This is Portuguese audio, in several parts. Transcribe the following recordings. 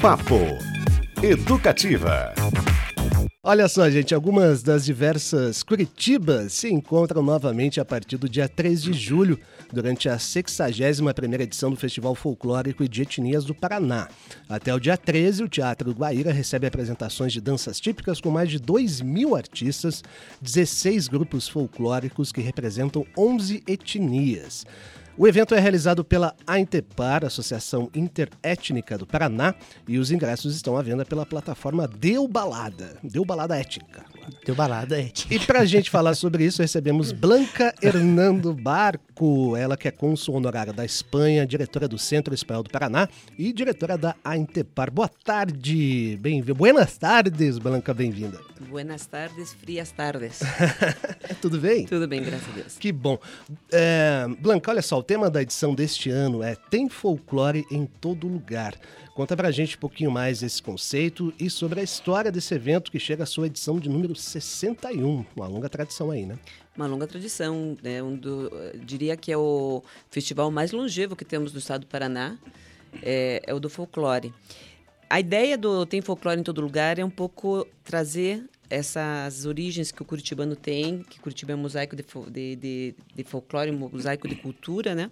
Papo Educativa. Olha só, gente, algumas das diversas Curitibas se encontram novamente a partir do dia 3 de julho, durante a 61ª edição do Festival Folclórico e de Etnias do Paraná. Até o dia 13, o Teatro Guaíra recebe apresentações de danças típicas com mais de 2 mil artistas, 16 grupos folclóricos que representam 11 etnias. O evento é realizado pela AINTEPAR, Associação Interétnica do Paraná, e os ingressos estão à venda pela plataforma Deu Balada. Deu Balada Étnica. Deu balada étnica. E para a gente falar sobre isso, recebemos Blanca Hernando Barco, ela que é cônsul honorária da Espanha, diretora do Centro Espanhol do Paraná e diretora da AINTEPAR. Boa tarde, bem-vinda. Buenas tardes, Blanca, bem-vinda. Buenas tardes, frias tardes. Tudo bem? Tudo bem, graças a Deus. Que bom. É, Blanca, olha só, o tema da edição deste ano é Tem folclore em todo lugar. Conta pra gente um pouquinho mais desse conceito e sobre a história desse evento que chega à sua edição de número 61. Uma longa tradição aí, né? Uma longa tradição, né? Um do, diria que é o festival mais longevo que temos no estado do Paraná, é, é o do folclore. A ideia do Tem Folclore em Todo Lugar é um pouco trazer essas origens que o curitibano tem, que Curitiba é um mosaico de, de, de, de folclore, um mosaico de cultura, né?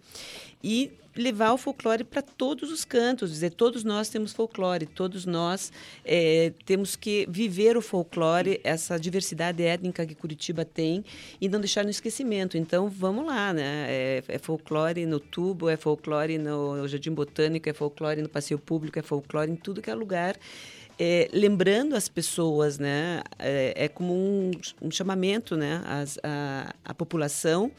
E levar o folclore para todos os cantos, dizer, todos nós temos folclore, todos nós é, temos que viver o folclore, essa diversidade étnica que Curitiba tem e não deixar no esquecimento. Então, vamos lá, né? É, é folclore no tubo, é folclore no Jardim Botânico, é folclore no passeio público, é folclore em tudo que é lugar é, lembrando as pessoas, né? É, é como um, um, chamamento, né? As, a, a população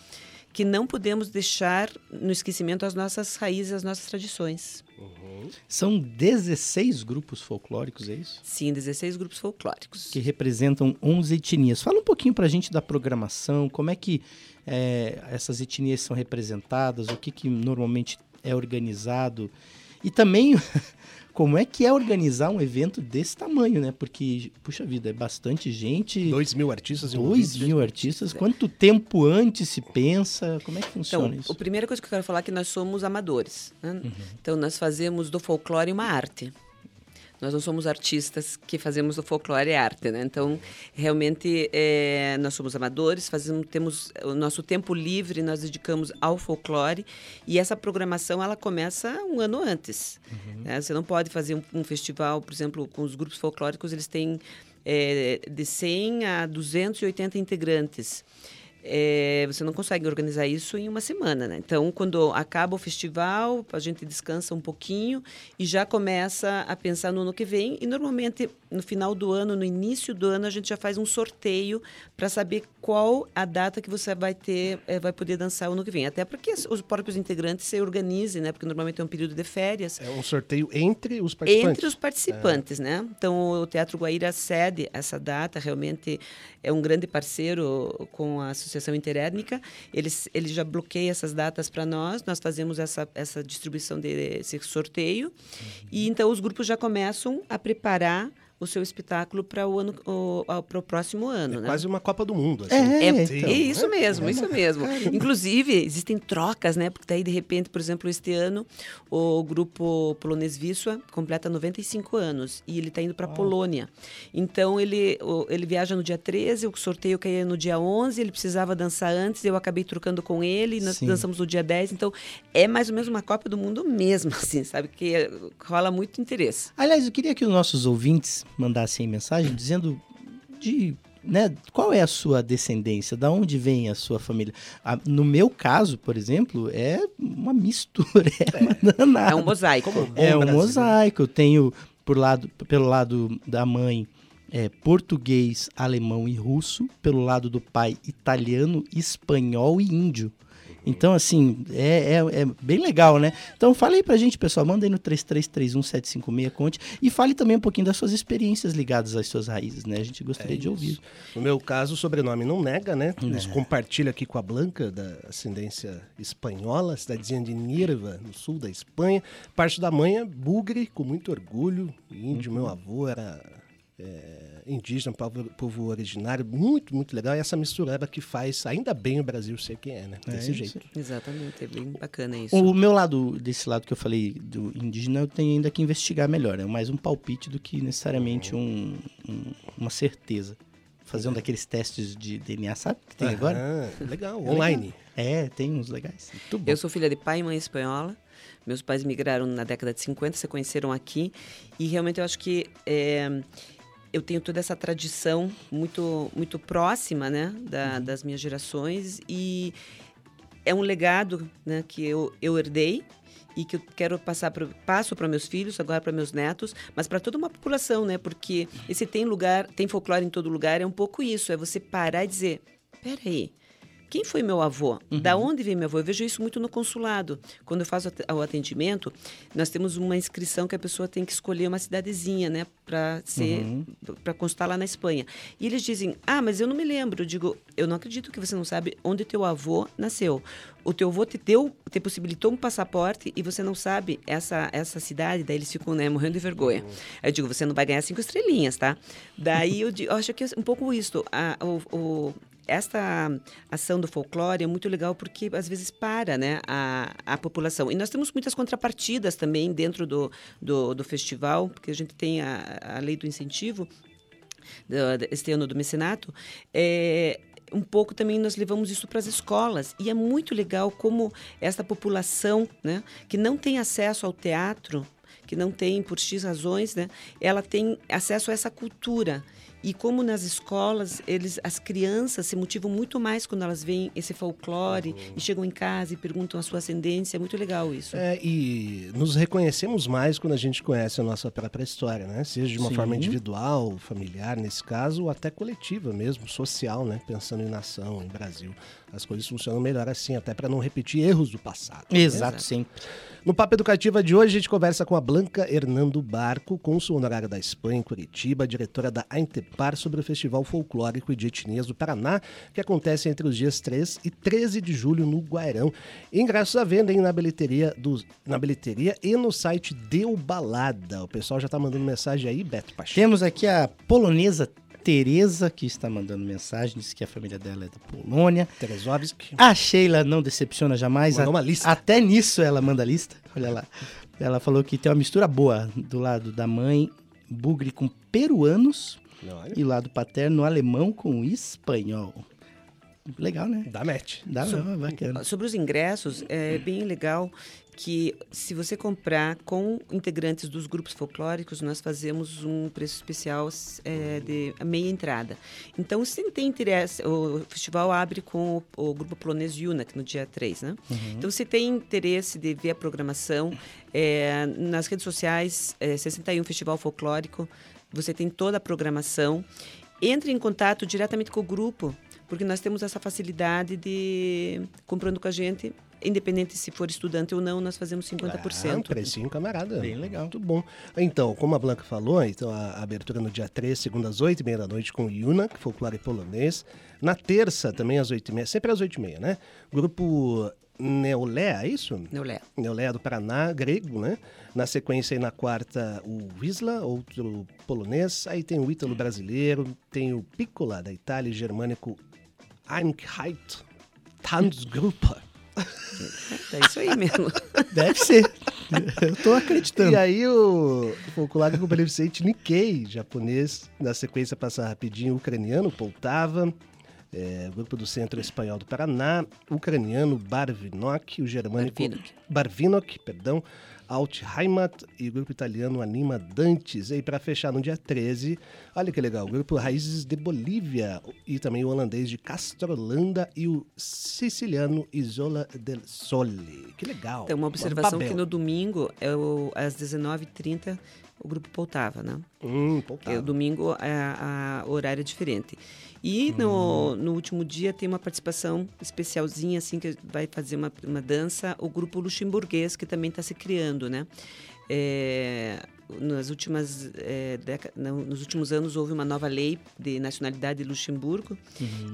que não podemos deixar no esquecimento as nossas raízes, as nossas tradições. Uhum. São 16 grupos folclóricos, é isso? Sim, 16 grupos folclóricos. Que representam 11 etnias. Fala um pouquinho para a gente da programação, como é que é, essas etnias são representadas, o que, que normalmente é organizado. E também como é que é organizar um evento desse tamanho, né? Porque, puxa vida, é bastante gente. Dois mil artistas. Dois mil artistas. Quanto tempo antes se pensa? Como é que funciona então, isso? A primeira coisa que eu quero falar é que nós somos amadores. Né? Uhum. Então, nós fazemos do folclore uma arte. Nós não somos artistas que fazemos o folclore e arte, né? Então, realmente, é, nós somos amadores, fazemos, temos o nosso tempo livre, nós dedicamos ao folclore e essa programação, ela começa um ano antes. Uhum. Né? Você não pode fazer um, um, festival, por exemplo, com os grupos folclóricos, eles têm é, de 100 a 280 integrantes é, você não consegue organizar isso em uma semana, né? Então, quando acaba o festival, a gente descansa um pouquinho e já começa a pensar no ano que vem. E normalmente, no final do ano, no início do ano, a gente já faz um sorteio para saber qual a data que você vai ter, é, vai poder dançar o ano que vem. Até porque os próprios integrantes se organizem, né? Porque normalmente é um período de férias. É um sorteio entre os participantes. Entre os participantes, é. né? Então, o Teatro Guaíra cede essa data, realmente é um grande parceiro com a Associação Interétnica, eles, eles já bloqueiam essas datas para nós, nós fazemos essa, essa distribuição desse sorteio, uhum. e então os grupos já começam a preparar o seu espetáculo para o ano para o próximo ano, é né? quase uma Copa do Mundo. Assim. É, é, então, é, isso mesmo, é isso mesmo. Inclusive existem trocas, né? Porque daí de repente, por exemplo, este ano o grupo polonês Wisła completa 95 anos e ele está indo para a Polônia. Então ele ele viaja no dia 13, o sorteio caía no dia 11, ele precisava dançar antes, eu acabei trocando com ele, nós Sim. dançamos no dia 10. Então é mais ou menos uma Copa do Mundo mesmo, assim, sabe que rola muito interesse. Aliás, eu queria que os nossos ouvintes mandassem mensagem dizendo de né, qual é a sua descendência, da onde vem a sua família. no meu caso, por exemplo, é uma mistura, é, uma é um mosaico. é um mosaico. Eu tenho por lado, pelo lado da mãe é, português, alemão e russo, pelo lado do pai italiano, espanhol e índio. Então, assim, é, é, é, bem legal, né? Então, fale aí pra gente, pessoal. Manda aí no 3331-756, conte. E fale também um pouquinho das suas experiências ligadas às suas raízes, né? A gente gostaria é de ouvir. No meu caso, o sobrenome não nega, né? É. compartilha aqui com a Blanca, da ascendência espanhola, cidadezinha de Nirva, no sul da Espanha. Parte da mãe é bugre, com muito orgulho. Índio, uhum. meu avô era é, indígena, povo, povo originário, muito, muito legal. E essa mistureba que faz, ainda bem o Brasil ser quem é, né? Desse É jeito. Exatamente, é bem bacana isso. O meu lado, desse lado que eu falei do indígena, eu tenho ainda que investigar melhor. É mais um palpite do que necessariamente um- um- uma certeza. Fazer um daqueles testes de DNA, sabe? Que tem agora? Aham, legal, online. É, tem uns legais. Muito bom. Eu sou filha de pai e mãe espanhola. Meus pais migraram na década de 50, se conheceram aqui. E realmente eu acho que é, eu tenho toda essa tradição muito, muito próxima né, da- das minhas gerações. E é um legado né, que eu, eu herdei e que eu quero passar pro, passo para meus filhos, agora para meus netos, mas para toda uma população, né? Porque esse tem lugar, tem folclore em todo lugar, é um pouco isso, é você parar e dizer, peraí, quem foi meu avô? Da onde veio meu avô? Eu vejo isso muito no consulado. Quando eu faço o atendimento, nós temos uma inscrição que a pessoa tem que escolher uma cidadezinha, né, para ser para constar lá na Espanha. E eles dizem: "Ah, mas eu não me lembro". Eu digo: "Eu não acredito que você não sabe onde teu avô nasceu. O teu avô te deu, te possibilitou um passaporte e você não sabe essa essa cidade". Daí eles ficam, né, morrendo de vergonha. Aí eu digo: "Você não vai ganhar cinco estrelinhas, tá?". Daí eu, digo, eu acho que é um pouco isso. A, o, o esta ação do folclore é muito legal porque às vezes para né, a, a população. E nós temos muitas contrapartidas também dentro do, do, do festival, porque a gente tem a, a lei do incentivo, este ano do mecenato. É, um pouco também nós levamos isso para as escolas. E é muito legal como esta população né, que não tem acesso ao teatro, que não tem por X razões, né, ela tem acesso a essa cultura. E como nas escolas, eles, as crianças se motivam muito mais quando elas veem esse folclore e chegam em casa e perguntam a sua ascendência. É muito legal isso. É, e nos reconhecemos mais quando a gente conhece a nossa própria história, né? Seja de uma Sim. forma individual, familiar, nesse caso, ou até coletiva mesmo, social, né? Pensando em nação, em Brasil. As coisas funcionam melhor assim, até para não repetir erros do passado. né? Exato, sempre. No Papo Educativa de hoje, a gente conversa com a Blanca Hernando Barco, cônsul honorária da Espanha em Curitiba, diretora da Aintepar, sobre o Festival Folclórico e de Etnias do Paraná, que acontece entre os dias 3 e 13 de julho no Guairão. Ingressos à venda hein, na, bilheteria do, na bilheteria e no site Deu Balada. O pessoal já tá mandando mensagem aí, Beto Pacheco. Temos aqui a polonesa Tereza, que está mandando mensagem, disse que a família dela é da Polônia. Teresovski. A Sheila não decepciona jamais. Mandou a- uma lista. Até nisso ela manda lista. Olha lá. Ela falou que tem uma mistura boa do lado da mãe, bugre com peruanos Olha, e lado paterno, alemão com espanhol. Legal, né? Dá match. Dá não, é bacana. Sobre os ingressos, é bem legal que se você comprar com integrantes dos grupos folclóricos, nós fazemos um preço especial é, de meia entrada. Então, se tem interesse, o festival abre com o, o grupo polonês Yunak no dia 3, né? Então, se tem interesse de ver a programação, é, nas redes sociais, é, 61 Festival Folclórico, você tem toda a programação. Entre em contato diretamente com o grupo, porque nós temos essa facilidade de comprando com a gente, independente se for estudante ou não, nós fazemos Ah, um 50%. precinho, camarada. Bem legal. Muito bom. Então, como a Blanca falou, então a abertura no dia 3, segunda às 8 e meia da noite com o Yunak, folclore polonês. Na terça, também às 8 e meia, sempre às 8 e meia, né? Grupo Neolé, é isso? Neolé. Neolé do Paraná, grego, né? Na sequência aí na quarta, o Wisla, outro polonês. Aí tem o Ítalo brasileiro, tem o Piccola da Itália, germânico Einheit Tanzgruppe. É isso aí mesmo. Deve ser. Eu tô acreditando. E aí o folclórico beneficente Nikkei, japonês, na sequência passa rapidinho, ucraniano, Poltava, é, grupo do Centro Espanhol do Paraná, ucraniano Barvinok, o germânico Barvinok. Barvinok, perdão, Alt Heimat e o grupo italiano Anima Dantes. E para fechar no dia 13, olha que legal, o grupo Raízes de Bolívia e também o holandês de Castrolanda e o siciliano Isola del Sole. Que legal. Então, uma observação Babel. que no domingo, é o, às 19h30, o grupo Poltava, né? Hum, Poltava. o domingo a, a horário é diferente. E no, no último dia tem uma participação especialzinha, assim, que vai fazer uma, uma dança, o grupo luxemburguês, que também está se criando, né? É, nas últimas, é, deca- nos últimos anos houve uma nova lei de nacionalidade de Luxemburgo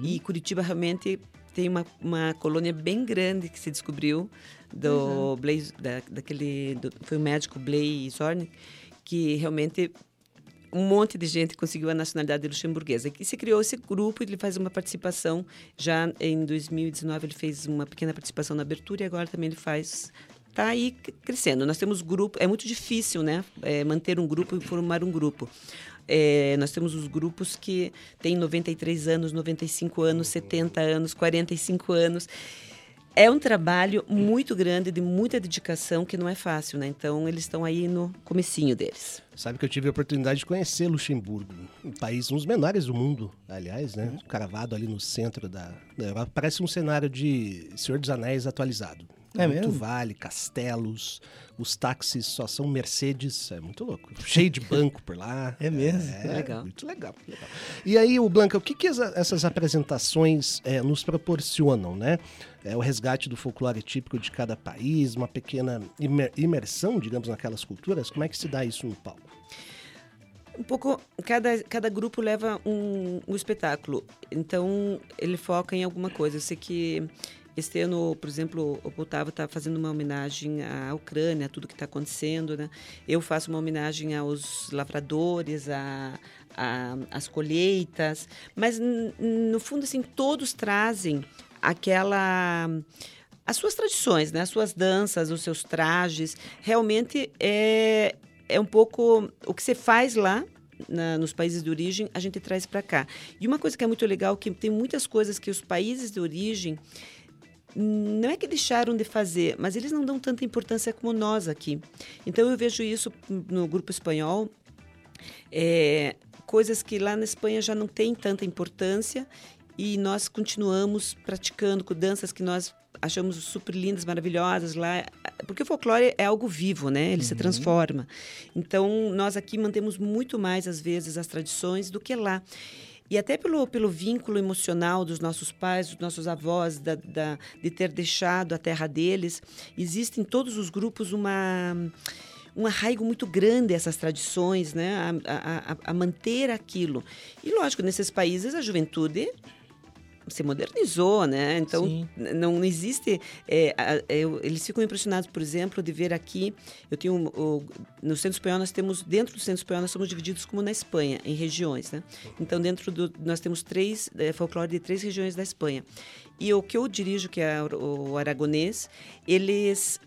e Curitiba realmente tem uma, uma colônia bem grande que se descobriu do Blaise, da, daquele do- foi o médico Blaise Zornig que realmente um monte de gente conseguiu a nacionalidade luxemburguesa. E se criou esse grupo, ele faz uma participação, já em 2019 ele fez uma pequena participação na abertura e agora também ele faz está aí crescendo. Nós temos grupo, é muito difícil, né, é, manter um grupo e formar um grupo. É, nós temos os grupos que têm 93 anos, 95 anos, 70 anos, 45 anos. É um trabalho muito grande, de muita dedicação, que não é fácil, né? Então, eles estão aí no comecinho deles. Sabe que eu tive a oportunidade de conhecer Luxemburgo, um país um dos menores do mundo, aliás, né? Cravado ali no centro da, da Europa. Parece um cenário de Senhor dos Anéis atualizado. É muito mesmo? vale, castelos, os táxis só são Mercedes, é muito louco. Cheio de banco por lá. É mesmo? É, Legal. Muito legal, legal. E aí, o Blanca, o que, que essa- essas apresentações é, nos proporcionam, né? É o resgate do folclore típico de cada país, uma pequena imer- imersão, digamos, naquelas culturas. Como é que se dá isso no palco? Um pouco, cada, cada grupo leva um, um espetáculo, então ele foca em alguma coisa. Eu sei que este ano, por exemplo, o Poltava está fazendo uma homenagem à Ucrânia, a tudo que está acontecendo, né? Eu faço uma homenagem aos lavradores, a, a, às colheitas, mas no fundo, assim, todos trazem aquela as suas tradições, né? As suas danças, os seus trajes, realmente é é um pouco o que você faz lá na- nos países de origem, a gente traz para cá. E uma coisa que é muito legal, que tem muitas coisas que os países de origem não é que deixaram de fazer, mas eles não dão tanta importância como nós aqui. Então eu vejo isso no grupo espanhol, é, coisas que lá na Espanha já não tem tanta importância e nós continuamos praticando com danças que nós achamos super lindas, maravilhosas lá, porque o folclore é algo vivo, né? Ele se transforma. Então nós aqui mantemos muito mais às vezes as tradições do que lá. E até pelo, pelo vínculo emocional dos nossos pais, dos nossos avós, da, da- de ter deixado a terra deles, existe em todos os grupos uma um arraigo muito grande a essas tradições, né? A, a- a- manter aquilo. E lógico, nesses países a juventude se modernizou, né? Então Sim. não existe. é, eles ficam impressionados, por exemplo, de ver aqui. Eu tenho um- no centro espanhol nós temos dentro do centro espanhol nós somos divididos como na Espanha em regiões, né? Então dentro do nós temos três é, folclore de três regiões da Espanha. E o que eu dirijo que é o, o aragonês, eles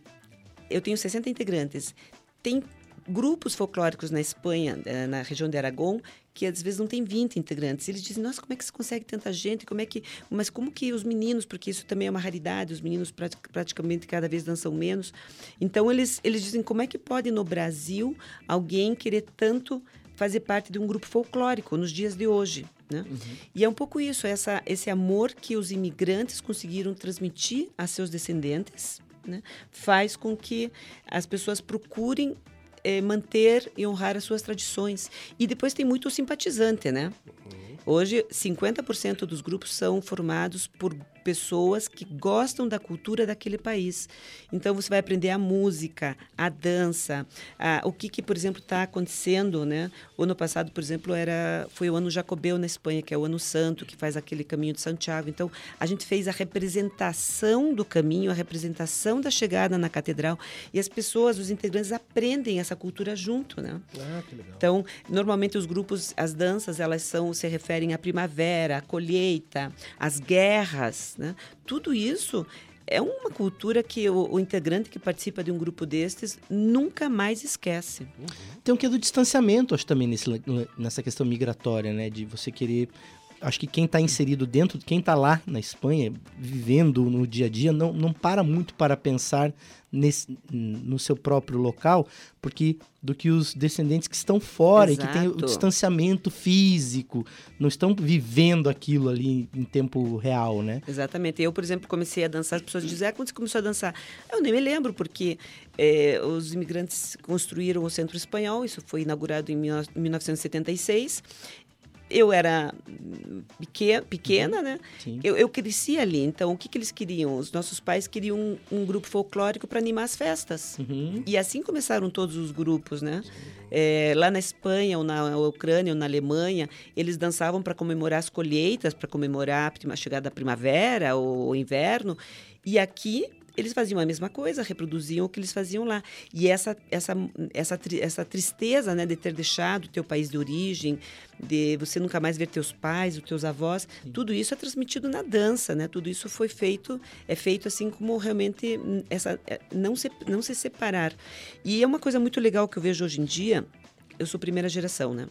eu tenho 60 integrantes. Tem grupos folclóricos na Espanha, eh, na região de Aragão, que às vezes não tem 20 integrantes. Eles dizem, nossa, como é que se consegue tanta gente? Como é que... Mas como que os meninos, porque isso também é uma raridade, os meninos prati- praticamente cada vez dançam menos. Então, eles, eles dizem, como é que pode no Brasil alguém querer tanto fazer parte de um grupo folclórico nos dias de hoje? Né? E é um pouco isso, essa, esse amor que os imigrantes conseguiram transmitir a seus descendentes, né? faz com que as pessoas procurem eh, manter e honrar as suas tradições. E depois tem muito simpatizante, né? Hoje, 50% dos grupos são formados por pessoas que gostam da cultura daquele país. Então, você vai aprender a música, a dança, a- o que, que por exemplo, está acontecendo, né? O ano passado, por exemplo, era foi o ano jacobeu na Espanha, que é o ano santo, que faz aquele caminho de Santiago. Então, a gente fez a representação do caminho, a representação da chegada na catedral, e as pessoas, os integrantes, aprendem essa cultura junto, né? Ah, que legal. Então, normalmente os grupos, as danças, elas são se referem à primavera, à colheita, às guerras, né? Tudo isso é uma cultura que o, o integrante que participa de um grupo destes nunca mais esquece. Tem um quê do distanciamento, acho, também nesse, nessa questão migratória, né? De você querer. Acho que quem está inserido dentro, quem está lá na Espanha, vivendo no dia a dia, não, não para muito para pensar nesse, no seu próprio local, porque do que os descendentes que estão fora e que têm o Exato. distanciamento físico, não estão vivendo aquilo ali em tempo real, né? Exatamente. Eu, por exemplo, comecei a dançar, as pessoas dizem, ah, quando você começou a dançar? Eu nem me lembro, porque eh, os imigrantes construíram o Centro Espanhol, isso foi inaugurado em 19- 1976. Eu era hum, peque- pequena, né? Sim. Eu, eu cresci ali, então o que, que eles queriam? Os nossos pais queriam um, um grupo folclórico para animar as festas. Uhum. E assim começaram todos os grupos, né? É, lá na Espanha, ou na Ucrânia, ou na Alemanha, eles dançavam para comemorar as colheitas, para comemorar a chegada da primavera ou o inverno. E aqui eles faziam a mesma coisa, reproduziam o que eles faziam lá. E essa essa essa, essa tristeza, né, de ter deixado o teu país de origem, de você nunca mais ver teus pais, os teus avós, Sim. tudo isso é transmitido na dança, né? Tudo isso foi feito, é feito assim como realmente essa é, não se não se separar. E é uma coisa muito legal que eu vejo hoje em dia. Eu sou primeira geração, né?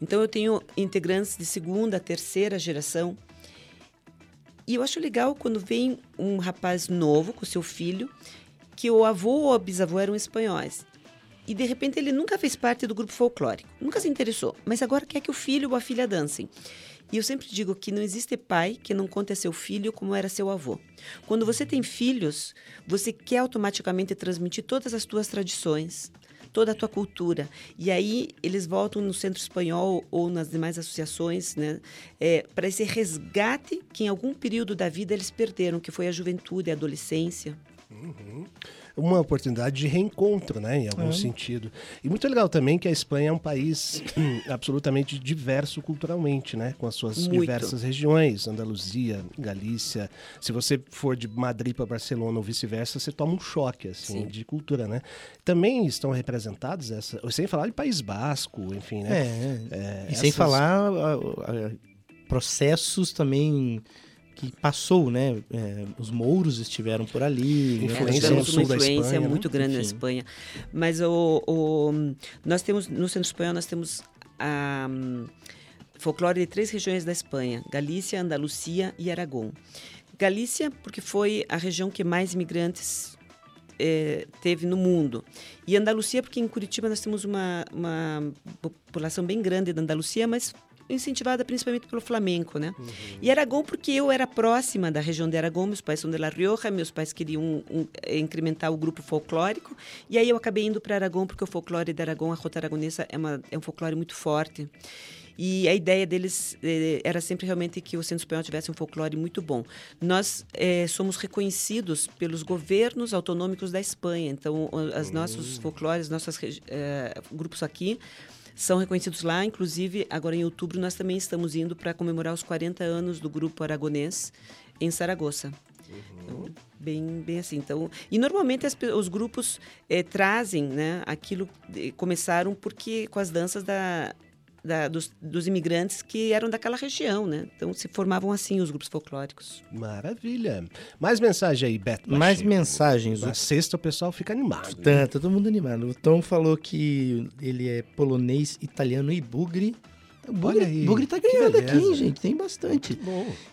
Então eu tenho integrantes de segunda, terceira geração e eu acho legal quando vem um rapaz novo com seu filho, que o avô ou a bisavô eram espanhóis. E de repente ele nunca fez parte do grupo folclórico, nunca se interessou, mas agora quer que o filho ou a filha dancem. E eu sempre digo que não existe pai que não conte a seu filho como era seu avô. Quando você tem filhos, você quer automaticamente transmitir todas as tuas tradições, toda a tua cultura. E aí eles voltam no Centro Espanhol ou nas demais associações, né, é, para esse resgate que em algum período da vida eles perderam, que foi a juventude, a adolescência. Uhum uma oportunidade de reencontro, né, em algum é. sentido. E muito legal também que a Espanha é um país absolutamente diverso culturalmente, né, com as suas muito. diversas regiões, Andaluzia, Galícia. Se você for de Madrid para Barcelona ou vice-versa, você toma um choque assim Sim. de cultura, né? Também estão representados essa, sem falar de País Basco, enfim, né? É. é e essas... sem falar a, a, processos também que passou, né? É, os mouros estiveram por ali. Né? Influência é, uma influência Espanha, né? muito né? grande Enfim. na Espanha. Mas o, o, nós temos no centro espanhol nós temos a um, folclore de três regiões da Espanha: Galícia, Andalucia e Aragão. Galícia, porque foi a região que mais imigrantes é, teve no mundo. E Andalucia, porque em Curitiba nós temos uma, uma população bem grande da Andalucia, mas incentivada principalmente pelo flamenco, né? Uhum. E Aragão porque eu era próxima da região de Aragão, meus pais são de La Rioja, meus pais queriam um, um, incrementar o grupo folclórico, e aí eu acabei indo para Aragão porque o folclore de Aragão, a rota aragonesa, é, uma, é um folclore muito forte. E a ideia deles eh, era sempre realmente que o Centro Espanhol tivesse um folclore muito bom. Nós eh, somos reconhecidos pelos governos autonômicos da Espanha. Então, os nossos hum. folclores, nossos eh, grupos aqui são reconhecidos lá. Inclusive, agora em outubro, nós também estamos indo para comemorar os 40 anos do grupo aragonês em Saragoça. Uhum. Então, bem, bem assim. Então, e normalmente as, os grupos eh, trazem né, aquilo, começaram porque com as danças da, da, dos, dos, imigrantes que eram daquela região, né? Então se formavam assim os grupos folclóricos. Maravilha. Mais mensagem aí, Beto. Mais mensagens. Na sexta o pessoal fica animado. Tá, né? todo mundo animado. O Tom falou que ele é polonês, italiano e bugre. O Bugre, aí, Bugre tá ganhando aqui, gente. Tem bastante.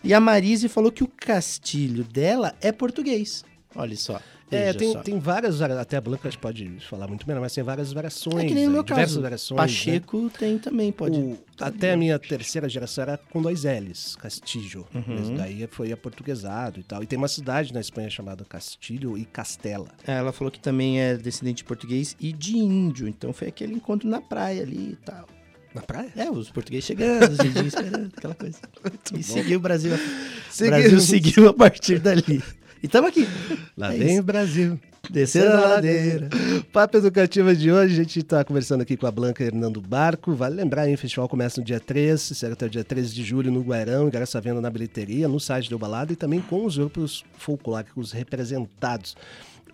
E a Marise falou que o castilho dela é português. Olha só. É, tem, tem várias, até a Blanca pode falar muito melhor, mas tem várias variações. É que nem no meu diversas caso. variações. Pacheco né? tem também, pode. O, até a minha terceira geração era com dois L's, Castilho. Uhum. daí foi aportuguesado e tal. E tem uma cidade na Espanha chamada Castilho e Castela. É, ela falou que também é descendente de português e de índio. Então foi aquele encontro na praia ali e tal. Na praia? É, os portugueses chegando, os índios esperando, aquela coisa. Muito e bom. seguiu o Brasil. O Brasil seguiu a partir dali. E estamos aqui. Lá é vem isso. o Brasil. Descendo a ladeira. Papo Educativa de hoje, a gente está conversando aqui com a Blanca Hernando Barco. Vale lembrar, hein, o festival começa no dia 3, será até o dia 13 de julho no Guarão, ingresso à venda na bilheteria, no site do Balada e também com os grupos folclóricos representados.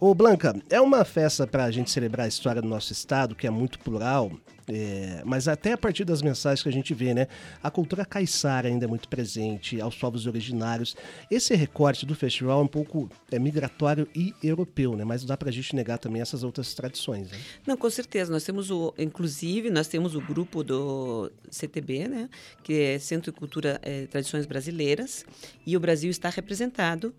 Ô Blanca, é uma festa para a gente celebrar a história do nosso estado, que é muito plural, é, mas até a partir das mensagens que a gente vê, né? A cultura caiçara ainda é muito presente, aos povos originários. Esse recorte do festival é um pouco é, migratório e europeu, né? Mas dá para a gente negar também essas outras tradições. Né? Não, com certeza. Nós temos o, inclusive, nós temos o grupo do CTB, né? Que é Centro de Cultura é, Tradições Brasileiras, e o Brasil está representado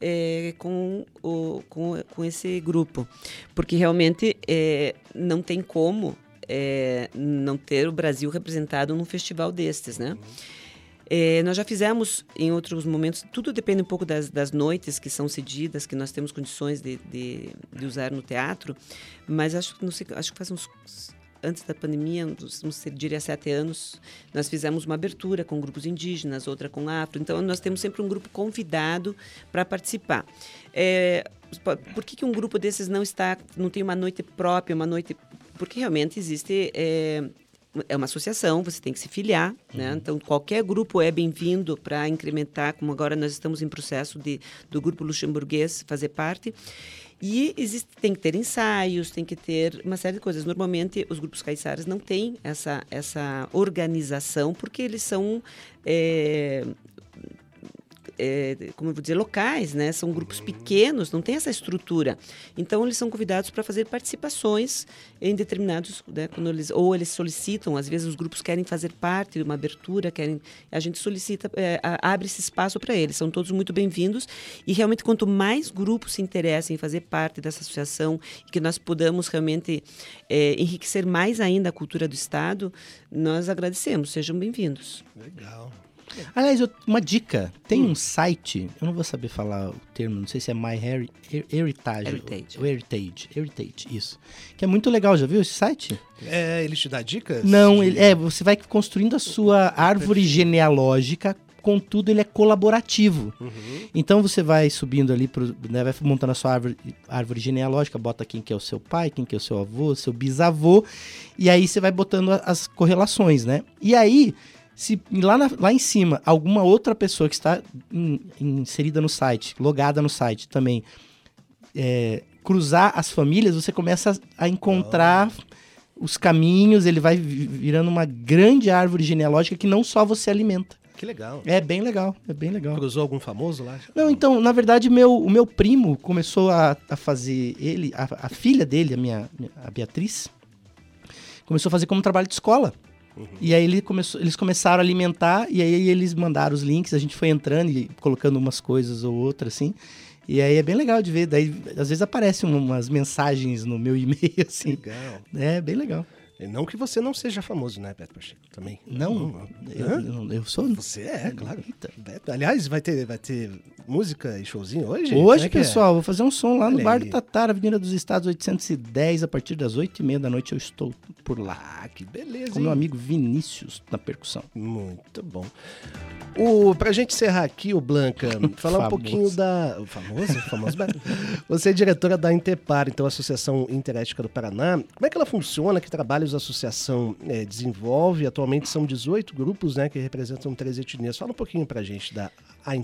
é, com, o, com, com esse grupo, porque realmente é, não tem como é, não ter o Brasil representado num festival destes, né? É, nós já fizemos em outros momentos, tudo depende um pouco das, das noites que são cedidas, que nós temos condições de, de, de usar no teatro, mas acho, não sei, acho que faz uns antes da pandemia, uns, diria sete anos, nós fizemos uma abertura com grupos indígenas, outra com afro. Então, nós temos sempre um grupo convidado para participar. É, por que, que um grupo desses não está, não tem uma noite própria, uma noite porque realmente existe é, é uma associação, você tem que se filiar, né? Então qualquer grupo é bem-vindo para incrementar, como agora nós estamos em processo de do grupo luxemburguês fazer parte. E existe, tem que ter ensaios, tem que ter uma série de coisas. Normalmente, os grupos caiçaras não têm essa, essa organização, porque eles são é, é, como eu vou dizer, locais, né? São grupos pequenos, não tem essa estrutura. Então eles são convidados para fazer participações em determinados, né? Quando eles ou eles solicitam, às vezes os grupos querem fazer parte de uma abertura, querem, a gente solicita, é, abre esse espaço para eles. São todos muito bem-vindos e realmente quanto mais grupos se interessem em fazer parte dessa associação e que nós podamos realmente é, enriquecer mais ainda a cultura do estado, nós agradecemos. Sejam bem-vindos. Legal. Aliás, eu- uma dica. Tem um site, eu não vou saber falar o termo, não sei se é My Heri- Her- Heritage. Heritage. O Heritage. Heritage, isso. Que é muito legal, já viu esse site? É, ele te dá dicas? Não, ele, é, você vai construindo a sua árvore genealógica, contudo ele é colaborativo. Então você vai subindo ali, pro, né, vai montando a sua árvore, árvore genealógica, bota quem que é o seu pai, quem que é o seu avô, seu bisavô, e aí você vai botando as correlações, né? E aí, se lá, na- lá em cima alguma outra pessoa que está in- inserida no site, logada no site também, é, cruzar as famílias, você começa a, encontrar os caminhos, ele vai vi- virando uma grande árvore genealógica que não só você alimenta. Que legal. É bem legal, é bem legal. Cruzou algum famoso lá? Não, então, na verdade, meu, o meu primo começou a, a fazer ele, a, a filha dele, a minha, a Beatriz, começou a fazer como trabalho de escola. E aí ele começou, eles começaram a alimentar, e aí eles mandaram os links, a gente foi entrando e colocando umas coisas ou outras, assim. E aí é bem legal de ver. Daí, às vezes aparecem umas mensagens no meu e-mail, assim. Legal. É bem legal. Não que você não seja famoso, né, Beto Pacheco? Também. Não, eu, Hã? eu, eu sou. Você é, claro. Beto. Aliás, vai ter, vai ter música e showzinho hoje? Hoje, é é? pessoal, vou fazer um som lá no Olha Bar aí. do Tatara, Avenida dos Estados 810, a partir das 8h30 da noite eu estou por lá. Ah, que beleza, Com hein? meu amigo Vinícius na percussão. Muito bom. O, pra gente encerrar aqui, o Blanca, falar um pouquinho da. O famoso? O famoso Beto. Você é diretora da Intepar, então, Associação Interética do Paraná. Como é que ela funciona? Que a associação eh, desenvolve? Atualmente são 18 grupos né, que representam três etnias. Fala um pouquinho pra gente da a.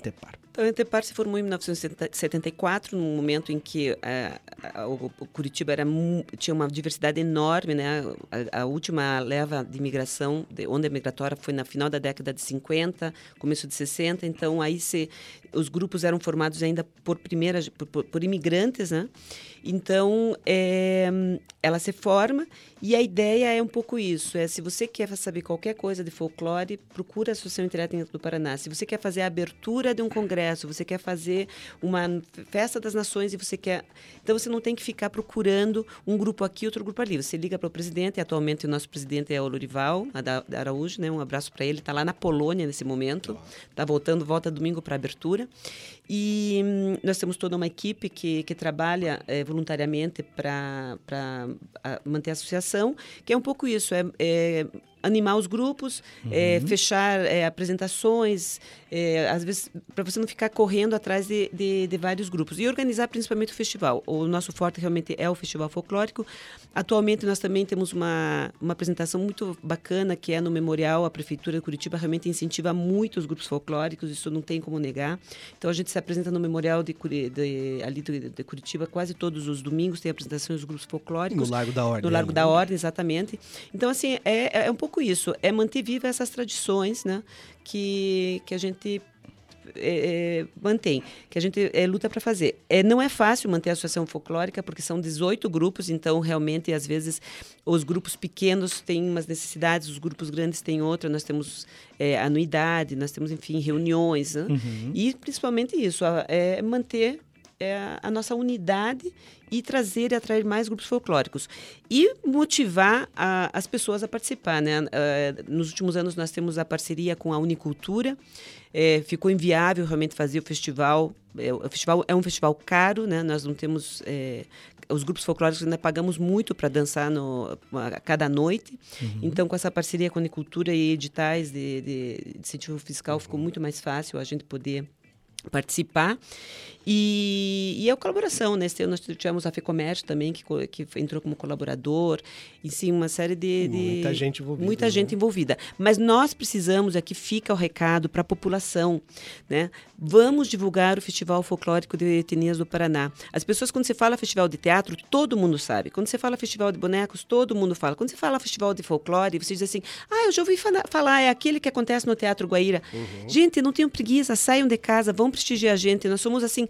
Então, a Intepar se formou em 1974, num momento em que eh, a- o, o Curitiba era, tinha uma diversidade enorme, né? A, a última leva de imigração, de onda migratória, foi na final da década de 50, começo de 60. Então, aí se, os grupos eram formados ainda por primeiras, por, por- por imigrantes, né? Então, eh, ela se forma e a ideia é um pouco isso: é se você quer saber qualquer coisa de folclore, procura a Associação Interétnica do Paraná. Se você quer fazer a abertura de um congresso, você quer fazer uma festa das nações e você quer. Então você não tem que ficar procurando um grupo aqui, outro grupo ali. Você liga para o presidente, e atualmente o nosso presidente é o Lorival Araújo, né? Um abraço para ele. Está lá na Polônia nesse momento. Está voltando, volta domingo para abertura. E hum, nós temos toda uma equipe que, que trabalha eh, voluntariamente para manter a associação, que é um pouco isso, é, é animar os grupos, é, fechar é, apresentações, é, às vezes para você não ficar correndo atrás de, de, de vários grupos e organizar principalmente o festival. O nosso forte realmente é o festival folclórico. Atualmente nós também temos uma, uma apresentação muito bacana que é no memorial. A prefeitura de Curitiba realmente incentiva muito os grupos folclóricos, isso não tem como negar. Então a gente se apresenta no memorial de, de, ali de, Curitiba quase todos os domingos tem apresentações dos grupos No folclóricos. Largo da Ordem. No Largo ali, da né? Ordem, exatamente. Então, assim, é, é um pouco isso. É manter viva essas tradições, né? Que, que a gente é, é, mantém, que a gente é, luta para fazer. É, não é fácil manter a associação folclórica, porque são 18 grupos, então, realmente, às vezes, os grupos pequenos têm umas necessidades, os grupos grandes têm outra. Nós temos é, anuidade, nós temos, enfim, reuniões. Né? E, principalmente, isso, é manter é, a nossa unidade e trazer e atrair mais grupos folclóricos e motivar a- as pessoas a participar, né? Eh, nos últimos anos nós temos a parceria com a Unicultura, eh, ficou inviável realmente fazer o festival. Eh, o festival é um festival caro, né? Nós não temos eh, os grupos folclóricos ainda pagamos muito para dançar no, a cada noite. Então, com essa parceria com a Unicultura e editais de, de, de incentivo fiscal, ficou muito mais fácil a gente poder participar. E, e a colaboração, né? Nós tivemos a FEComércio também, que, que entrou como colaborador, e sim, uma série de... de- Muita gente envolvida, Muita né? gente envolvida. Mas nós precisamos, aqui fica o recado para a população, né? Vamos divulgar o Festival Folclórico de Etnias do Paraná. As pessoas, quando você fala festival de teatro, todo mundo sabe. Quando você fala festival de bonecos, todo mundo fala. Quando você fala festival de folclore, você diz assim, ah, eu já ouvi fala- falar, é aquele que acontece no Teatro Guaíra. Gente, não tenham preguiça, saiam de casa, vão prestigiar a gente. Nós somos assim,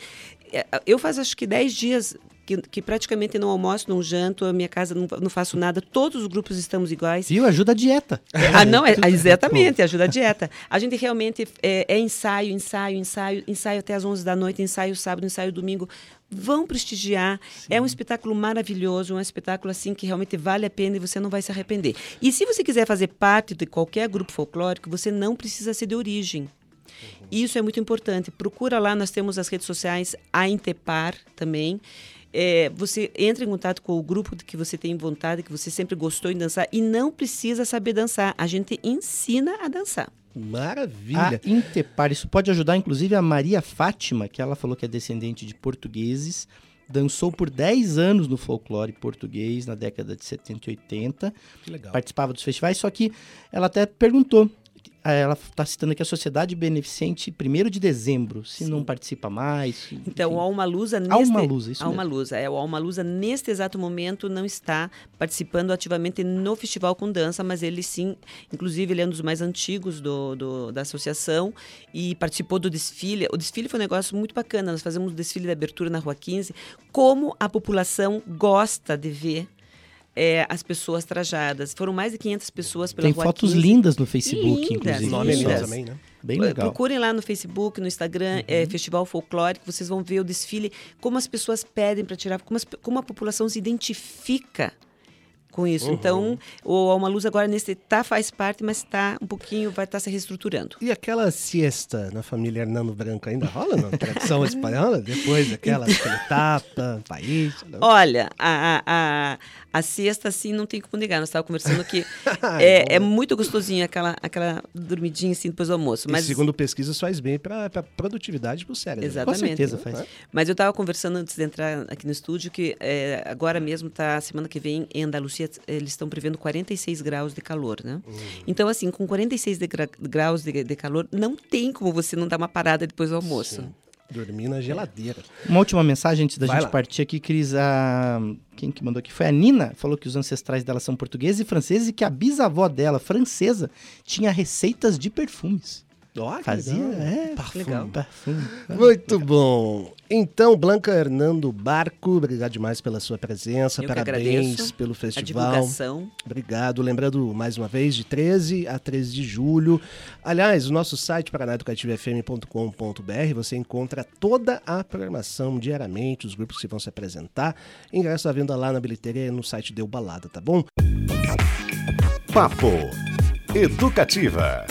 é, eu faz acho que 10 dias que, que praticamente não almoço, não janto, a minha casa não, não faço nada, todos os grupos estamos iguais. Viu? Ajuda a dieta. Ah, não, é, exatamente, ajuda a dieta. A gente realmente é, é ensaio, ensaio, ensaio, ensaio até as 11 da noite, ensaio sábado, ensaio domingo. Vão prestigiar. É um espetáculo maravilhoso, um espetáculo assim que realmente vale a pena e você não vai se arrepender. E se você quiser fazer parte de qualquer grupo folclórico, você não precisa ser de origem. Isso é muito importante. Procura lá, nós temos as redes sociais, a Intepar também. É, você entra em contato com o grupo que você tem vontade, que você sempre gostou em dançar e não precisa saber dançar. A gente ensina a dançar. Maravilha. A Intepar, isso pode ajudar inclusive a Maria Fátima, que ela falou que é descendente de portugueses, dançou por 10 anos no folclore português na década de 70 e 80, Que legal. participava dos festivais, só que ela até perguntou, ela está citando aqui a Sociedade Beneficente 1 de dezembro, se não participa mais. Então, enfim. o Alma Lusa neste... Alma Lusa, isso Alma mesmo. Lusa, é, o Alma Lusa neste exato momento não está participando ativamente no Festival com Dança, mas ele sim, inclusive ele é um dos mais antigos do, do- da associação e participou do desfile. O desfile foi um negócio muito bacana, nós fazemos o desfile de abertura na Rua 15, como a população gosta de ver é, as pessoas trajadas. Foram mais de 500 pessoas pela Tem Rua fotos 15. lindas no Facebook, Lindas, inclusive. Nome é lindas. também, né? Bem legal. Procurem lá no Facebook, no Instagram, é, Festival Folclórico, vocês vão ver o desfile, como as pessoas pedem para tirar, como, as como a população se identifica com isso. Então, o Alma Luz agora nesse tá faz parte, mas está um pouquinho vai estar se reestruturando. E aquela siesta na família Hernando Branco ainda rola na tradição espanhola? Depois daquela aquele tapa, país? não? Olha, a, a, a, siesta, assim, não tem como negar. Nós estávamos conversando que é, é muito gostosinho aquela, aquela dormidinha assim depois do almoço. E Mas segundo pesquisas faz bem para a produtividade pro cérebro. Com Exatamente. certeza Né? faz. Mas eu estava conversando antes de entrar aqui no estúdio que é, agora mesmo tá semana que vem em Andalucia eles estão prevendo 46 graus de calor, né? Então assim, com 46 de gra- graus de, de calor, não tem como você não dar uma parada depois do almoço. Dormir na geladeira. Uma última mensagem antes da Vai gente lá. partir aqui, Cris. A... Quem que mandou aqui? Foi a Nina. Falou que os ancestrais dela são portugueses e franceses e que a bisavó dela, francesa, tinha receitas de perfumes. Que Fazia, legal. é, Parfum. legal. Perfume. Muito bom. Então, Blanca Hernando Barco, obrigado demais pela sua presença. Eu Parabéns pelo A festival. divulgação. Obrigado. Lembrando mais uma vez, de 13 a 13 de julho. Aliás, o nosso site paranaeducativofm.com.br você encontra toda a programação diariamente, os grupos que vão se apresentar. Ingresso à venda lá na bilheteria e no site Deu Balada, tá bom? Papo Educativa.